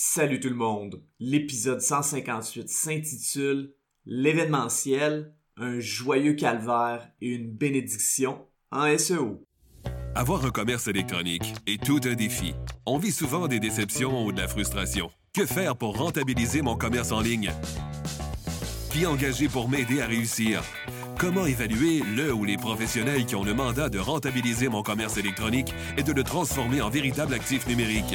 Salut tout le monde. L'épisode 158 s'intitule L'événementiel, un joyeux calvaire et une bénédiction en SEO. Avoir un commerce électronique est tout un défi. On vit souvent des déceptions ou de la frustration. Que faire pour rentabiliser mon commerce en ligne? Qui engager pour m'aider à réussir? Comment évaluer le ou les professionnels qui ont le mandat de rentabiliser mon commerce électronique et de le transformer en véritable actif numérique?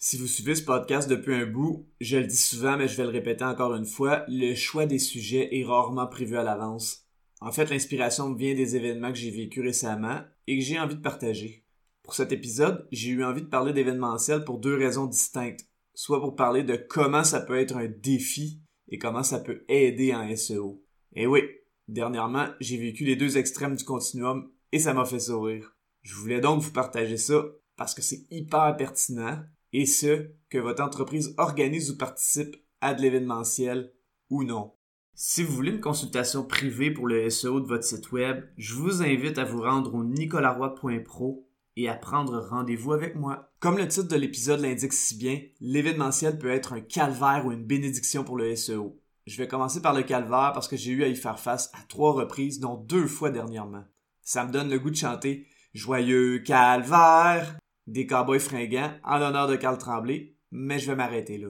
Si vous suivez ce podcast depuis un bout, je le dis souvent mais je vais le répéter encore une fois, le choix des sujets est rarement prévu à l'avance. En fait, l'inspiration vient des événements que j'ai vécus récemment et que j'ai envie de partager. Pour cet épisode, j'ai eu envie de parler d'événementiel pour deux raisons distinctes. Soit pour parler de comment ça peut être un défi et comment ça peut aider en SEO. Et oui, dernièrement, j'ai vécu les deux extrêmes du continuum et ça m'a fait sourire. Je voulais donc vous partager ça parce que c'est hyper pertinent et ce, que votre entreprise organise ou participe à de l'événementiel ou non. Si vous voulez une consultation privée pour le SEO de votre site web, je vous invite à vous rendre au nicolaroy.pro et à prendre rendez-vous avec moi. Comme le titre de l'épisode l'indique si bien, l'événementiel peut être un calvaire ou une bénédiction pour le SEO. Je vais commencer par le calvaire parce que j'ai eu à y faire face à trois reprises, dont deux fois dernièrement. Ça me donne le goût de chanter Joyeux calvaire des cowboys fringants en l'honneur de Carl Tremblay, mais je vais m'arrêter là.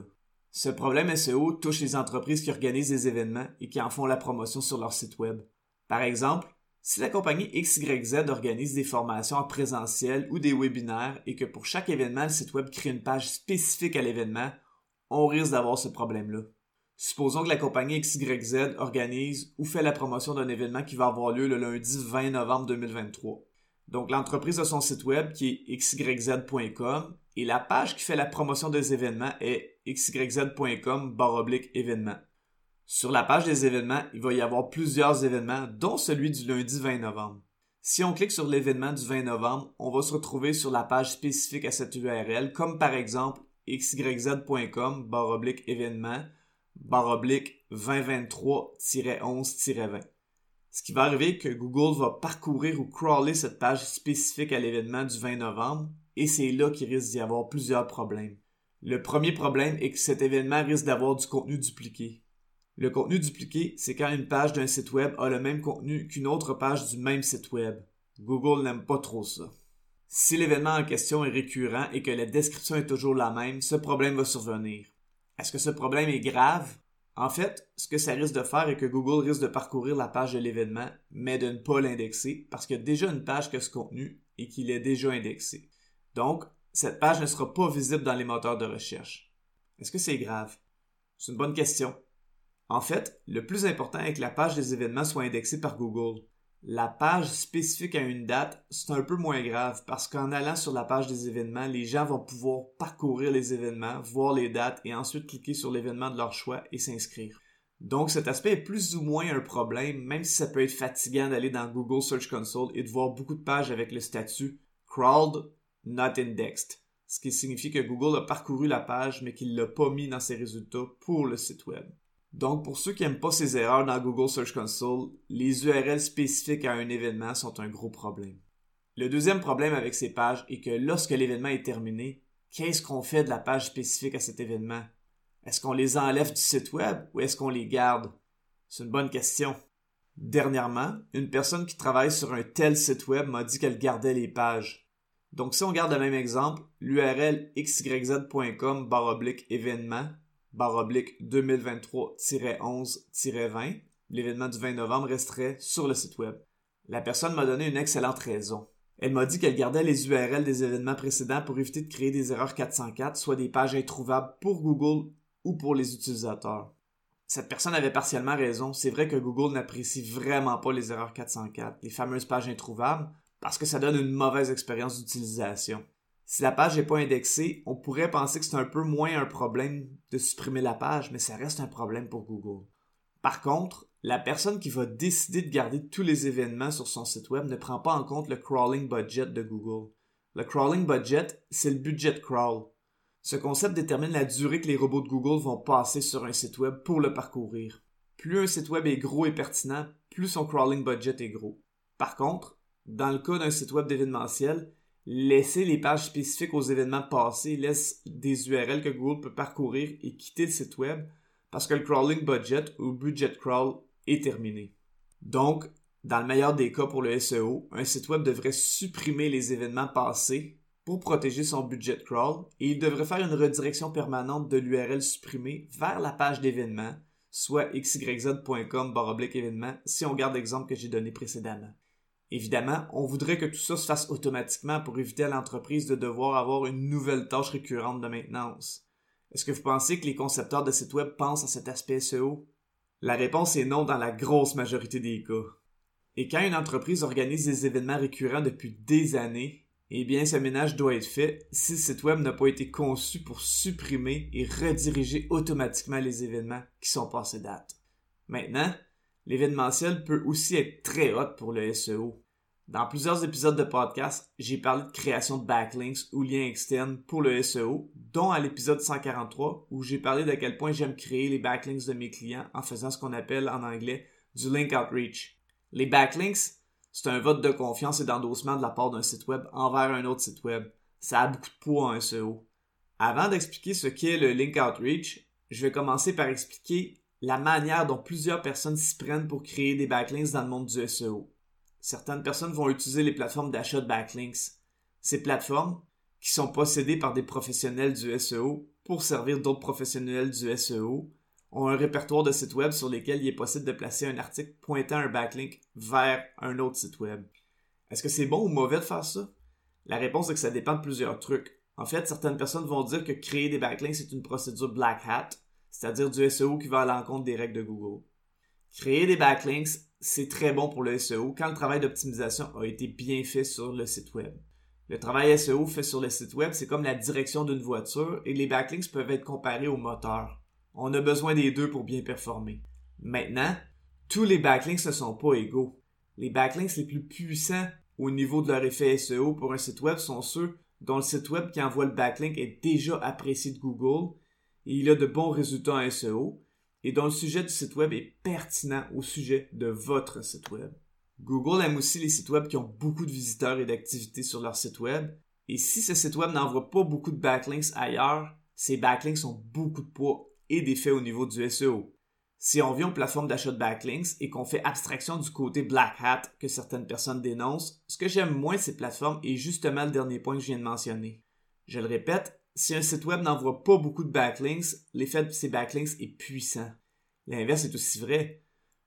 Ce problème SEO touche les entreprises qui organisent des événements et qui en font la promotion sur leur site web. Par exemple, si la compagnie XYZ organise des formations en présentiel ou des webinaires et que pour chaque événement, le site web crée une page spécifique à l'événement, on risque d'avoir ce problème-là. Supposons que la compagnie XYZ organise ou fait la promotion d'un événement qui va avoir lieu le lundi 20 novembre 2023. Donc, l'entreprise a son site web qui est xyz.com et la page qui fait la promotion des événements est xyz.com baroblique événements. Sur la page des événements, il va y avoir plusieurs événements, dont celui du lundi 20 novembre. Si on clique sur l'événement du 20 novembre, on va se retrouver sur la page spécifique à cette URL, comme par exemple xyz.com baroblique événement baroblique 2023-11-20. Ce qui va arriver, que Google va parcourir ou crawler cette page spécifique à l'événement du 20 novembre, et c'est là qu'il risque d'y avoir plusieurs problèmes. Le premier problème est que cet événement risque d'avoir du contenu dupliqué. Le contenu dupliqué, c'est quand une page d'un site web a le même contenu qu'une autre page du même site web. Google n'aime pas trop ça. Si l'événement en question est récurrent et que la description est toujours la même, ce problème va survenir. Est-ce que ce problème est grave? En fait, ce que ça risque de faire est que Google risque de parcourir la page de l'événement, mais de ne pas l'indexer parce qu'il y a déjà une page qui a ce contenu et qu'il est déjà indexé. Donc, cette page ne sera pas visible dans les moteurs de recherche. Est-ce que c'est grave? C'est une bonne question. En fait, le plus important est que la page des événements soit indexée par Google. La page spécifique à une date, c'est un peu moins grave parce qu'en allant sur la page des événements, les gens vont pouvoir parcourir les événements, voir les dates et ensuite cliquer sur l'événement de leur choix et s'inscrire. Donc cet aspect est plus ou moins un problème, même si ça peut être fatigant d'aller dans Google Search Console et de voir beaucoup de pages avec le statut crawled, not indexed, ce qui signifie que Google a parcouru la page mais qu'il l'a pas mis dans ses résultats pour le site web. Donc, pour ceux qui n'aiment pas ces erreurs dans Google Search Console, les URL spécifiques à un événement sont un gros problème. Le deuxième problème avec ces pages est que lorsque l'événement est terminé, qu'est-ce qu'on fait de la page spécifique à cet événement? Est-ce qu'on les enlève du site web ou est-ce qu'on les garde? C'est une bonne question. Dernièrement, une personne qui travaille sur un tel site web m'a dit qu'elle gardait les pages. Donc si on garde le même exemple, l'URL xyz.com baroblique événement baroblique 2023-11-20, l'événement du 20 novembre resterait sur le site web. La personne m'a donné une excellente raison. Elle m'a dit qu'elle gardait les URL des événements précédents pour éviter de créer des erreurs 404, soit des pages introuvables pour Google ou pour les utilisateurs. Cette personne avait partiellement raison. C'est vrai que Google n'apprécie vraiment pas les erreurs 404, les fameuses pages introuvables, parce que ça donne une mauvaise expérience d'utilisation. Si la page n'est pas indexée, on pourrait penser que c'est un peu moins un problème de supprimer la page, mais ça reste un problème pour Google. Par contre, la personne qui va décider de garder tous les événements sur son site web ne prend pas en compte le crawling budget de Google. Le crawling budget, c'est le budget crawl. Ce concept détermine la durée que les robots de Google vont passer sur un site web pour le parcourir. Plus un site web est gros et pertinent, plus son crawling budget est gros. Par contre, dans le cas d'un site web d'événementiel, laisser les pages spécifiques aux événements passés laisse des URL que Google peut parcourir et quitter le site web parce que le crawling budget ou budget crawl est terminé. Donc, dans le meilleur des cas pour le SEO, un site web devrait supprimer les événements passés pour protéger son budget crawl et il devrait faire une redirection permanente de l'URL supprimée vers la page d'événements, soit xyz.com événement si on garde l'exemple que j'ai donné précédemment. Évidemment, on voudrait que tout ça se fasse automatiquement pour éviter à l'entreprise de devoir avoir une nouvelle tâche récurrente de maintenance. Est-ce que vous pensez que les concepteurs de sites web pensent à cet aspect SEO? La réponse est non dans la grosse majorité des cas. Et quand une entreprise organise des événements récurrents depuis des années, eh bien ce ménage doit être fait si le site web n'a pas été conçu pour supprimer et rediriger automatiquement les événements qui sont passés date. Maintenant, l'événementiel peut aussi être très hot pour le SEO. Dans plusieurs épisodes de podcast, j'ai parlé de création de backlinks ou liens externes pour le SEO, dont à l'épisode 143 où j'ai parlé d'à quel point j'aime créer les backlinks de mes clients en faisant ce qu'on appelle en anglais du link outreach. Les backlinks, c'est un vote de confiance et d'endossement de la part d'un site web envers un autre site web. Ça a beaucoup de poids en SEO. Avant d'expliquer ce qu'est le link outreach, je vais commencer par expliquer la manière dont plusieurs personnes s'y prennent pour créer des backlinks dans le monde du SEO certaines personnes vont utiliser les plateformes d'achat de backlinks. Ces plateformes, qui sont possédées par des professionnels du SEO pour servir d'autres professionnels du SEO, ont un répertoire de sites web sur lesquels il est possible de placer un article pointant un backlink vers un autre site web. Est-ce que c'est bon ou mauvais de faire ça? La réponse est que ça dépend de plusieurs trucs. En fait, certaines personnes vont dire que créer des backlinks c'est une procédure black hat, c'est-à-dire du SEO qui va à l'encontre des règles de Google. Créer des backlinks, c'est très bon pour le SEO quand le travail d'optimisation a été bien fait sur le site web. Le travail SEO fait sur le site web, c'est comme la direction d'une voiture et les backlinks peuvent être comparés au moteur. On a besoin des deux pour bien performer. Maintenant, tous les backlinks ne sont pas égaux. Les backlinks les plus puissants au niveau de leur effet SEO pour un site web sont ceux dont le site web qui envoie le backlink est déjà apprécié de Google et il a de bons résultats en SEO, et dont le sujet du site web est pertinent au sujet de votre site web. Google aime aussi les sites web qui ont beaucoup de visiteurs et d'activités sur leur site web. Et si ce site web n'envoie pas beaucoup de backlinks ailleurs, ces backlinks ont beaucoup de poids et d'effets au niveau du SEO. Si on vient aux plateformes d'achat de backlinks et qu'on fait abstraction du côté black hat que certaines personnes dénoncent, ce que j'aime moins de ces plateformes est justement le dernier point que je viens de mentionner. Je le répète, si un site web n'envoie pas beaucoup de backlinks, l'effet de ces backlinks est puissant. L'inverse est aussi vrai.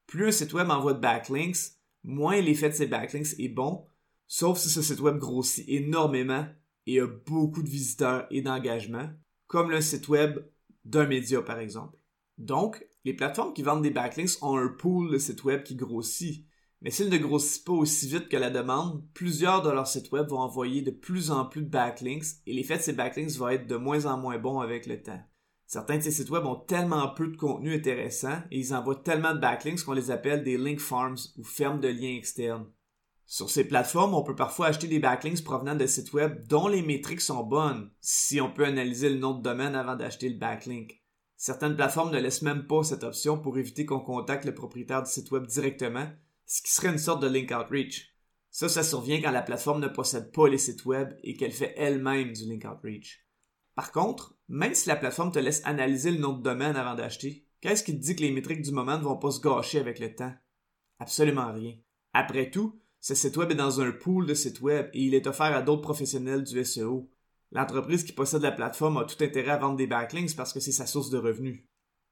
Plus un site web envoie de backlinks, moins l'effet de ces backlinks est bon, sauf si ce site web grossit énormément et a beaucoup de visiteurs et d'engagement, comme le site web d'un média par exemple. Donc, les plateformes qui vendent des backlinks ont un pool de sites web qui grossit, mais s'ils ne grossissent pas aussi vite que la demande, plusieurs de leurs sites web vont envoyer de plus en plus de backlinks et l'effet de ces backlinks va être de moins en moins bon avec le temps. Certains de ces sites web ont tellement peu de contenu intéressant et ils envoient tellement de backlinks qu'on les appelle des link farms ou fermes de liens externes. Sur ces plateformes, on peut parfois acheter des backlinks provenant de sites web dont les métriques sont bonnes, si on peut analyser le nom de domaine avant d'acheter le backlink. Certaines plateformes ne laissent même pas cette option pour éviter qu'on contacte le propriétaire du site web directement, ce qui serait une sorte de link outreach. Ça, ça survient quand la plateforme ne possède pas les sites web et qu'elle fait elle-même du link outreach. Par contre, même si la plateforme te laisse analyser le nom de domaine avant d'acheter, qu'est-ce qui te dit que les métriques du moment ne vont pas se gâcher avec le temps? Absolument rien. Après tout, ce site web est dans un pool de sites web et il est offert à d'autres professionnels du SEO. L'entreprise qui possède la plateforme a tout intérêt à vendre des backlinks parce que c'est sa source de revenus.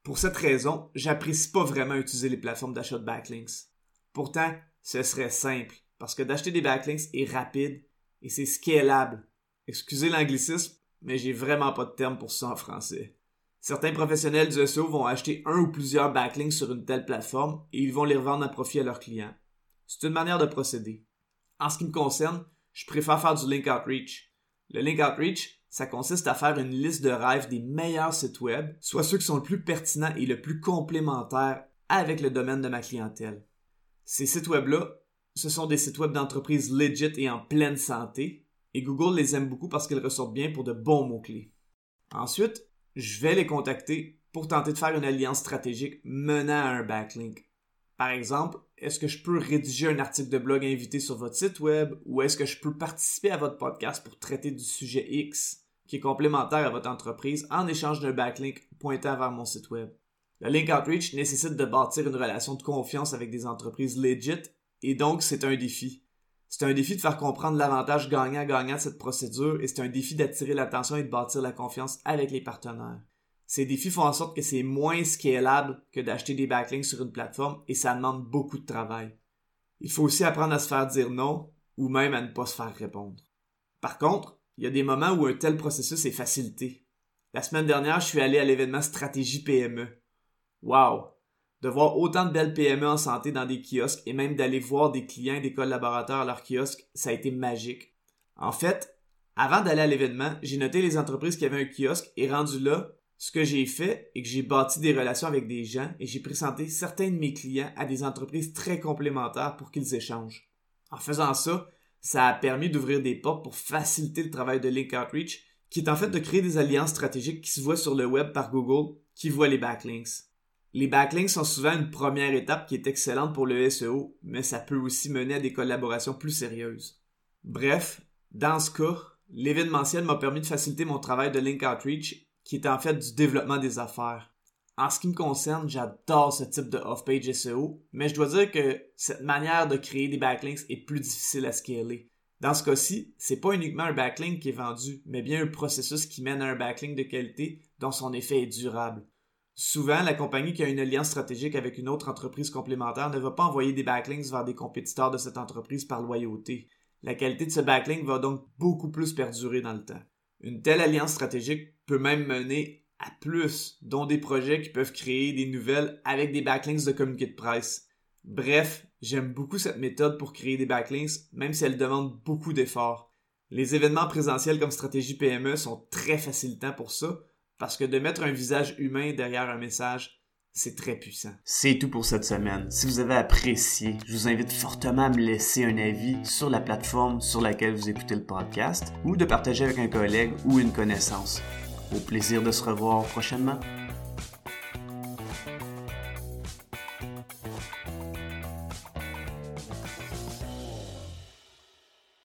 Pour cette raison, j'apprécie pas vraiment utiliser les plateformes d'achat de backlinks. Pourtant, ce serait simple, parce que d'acheter des backlinks est rapide et c'est scalable. Excusez l'anglicisme, mais j'ai vraiment pas de terme pour ça en français. Certains professionnels du SEO vont acheter un ou plusieurs backlinks sur une telle plateforme et ils vont les revendre à profit à leurs clients. C'est une manière de procéder. En ce qui me concerne, je préfère faire du link outreach. Le Link Outreach, ça consiste à faire une liste de rêves des meilleurs sites web, soit ceux qui sont le plus pertinents et le plus complémentaires avec le domaine de ma clientèle. Ces sites web-là, ce sont des sites web d'entreprises legit et en pleine santé, et Google les aime beaucoup parce qu'ils ressortent bien pour de bons mots-clés. Ensuite, je vais les contacter pour tenter de faire une alliance stratégique menant à un backlink. Par exemple, est-ce que je peux rédiger un article de blog invité sur votre site web ou est-ce que je peux participer à votre podcast pour traiter du sujet X qui est complémentaire à votre entreprise en échange d'un backlink pointant vers mon site web? Le link outreach nécessite de bâtir une relation de confiance avec des entreprises legit et donc c'est un défi. C'est un défi de faire comprendre l'avantage gagnant-gagnant de cette procédure et c'est un défi d'attirer l'attention et de bâtir la confiance avec les partenaires. Ces défis font en sorte que c'est moins scalable que d'acheter des backlinks sur une plateforme et ça demande beaucoup de travail. Il faut aussi apprendre à se faire dire non ou même à ne pas se faire répondre. Par contre, il y a des moments où un tel processus est facilité. La semaine dernière, je suis allé à l'événement Stratégie PME. Wow! De voir autant de belles PME en santé dans des kiosques et même d'aller voir des clients et des collaborateurs à leur kiosque, ça a été magique. En fait, avant d'aller à l'événement, j'ai noté les entreprises qui avaient un kiosque et rendu là, ce que j'ai fait est que j'ai bâti des relations avec des gens et j'ai présenté certains de mes clients à des entreprises très complémentaires pour qu'ils échangent. En faisant ça, ça a permis d'ouvrir des portes pour faciliter le travail de Link Outreach, qui est en fait de créer des alliances stratégiques qui se voient sur le web par Google, qui voient les backlinks. Les backlinks sont souvent une première étape qui est excellente pour le SEO, mais ça peut aussi mener à des collaborations plus sérieuses. Bref, dans ce cas, l'événementiel m'a permis de faciliter mon travail de Link Outreach qui est en fait du développement des affaires. En ce qui me concerne, j'adore ce type de off-page SEO, mais je dois dire que cette manière de créer des backlinks est plus difficile à scaler. Dans ce cas-ci, c'est pas uniquement un backlink qui est vendu, mais bien un processus qui mène à un backlink de qualité dont son effet est durable. Souvent, la compagnie qui a une alliance stratégique avec une autre entreprise complémentaire ne va pas envoyer des backlinks vers des compétiteurs de cette entreprise par loyauté. La qualité de ce backlink va donc beaucoup plus perdurer dans le temps. Une telle alliance stratégique peut même mener à plus, dont des projets qui peuvent créer des nouvelles avec des backlinks de communiqué de presse. Bref, j'aime beaucoup cette méthode pour créer des backlinks, même si elle demande beaucoup d'efforts. Les événements présentiels comme stratégie PME sont très facilitants pour ça, parce que de mettre un visage humain derrière un message, c'est très puissant. C'est tout pour cette semaine. Si vous avez apprécié, je vous invite fortement à me laisser un avis sur la plateforme sur laquelle vous écoutez le podcast ou de partager avec un collègue ou une connaissance. Au plaisir de se revoir prochainement.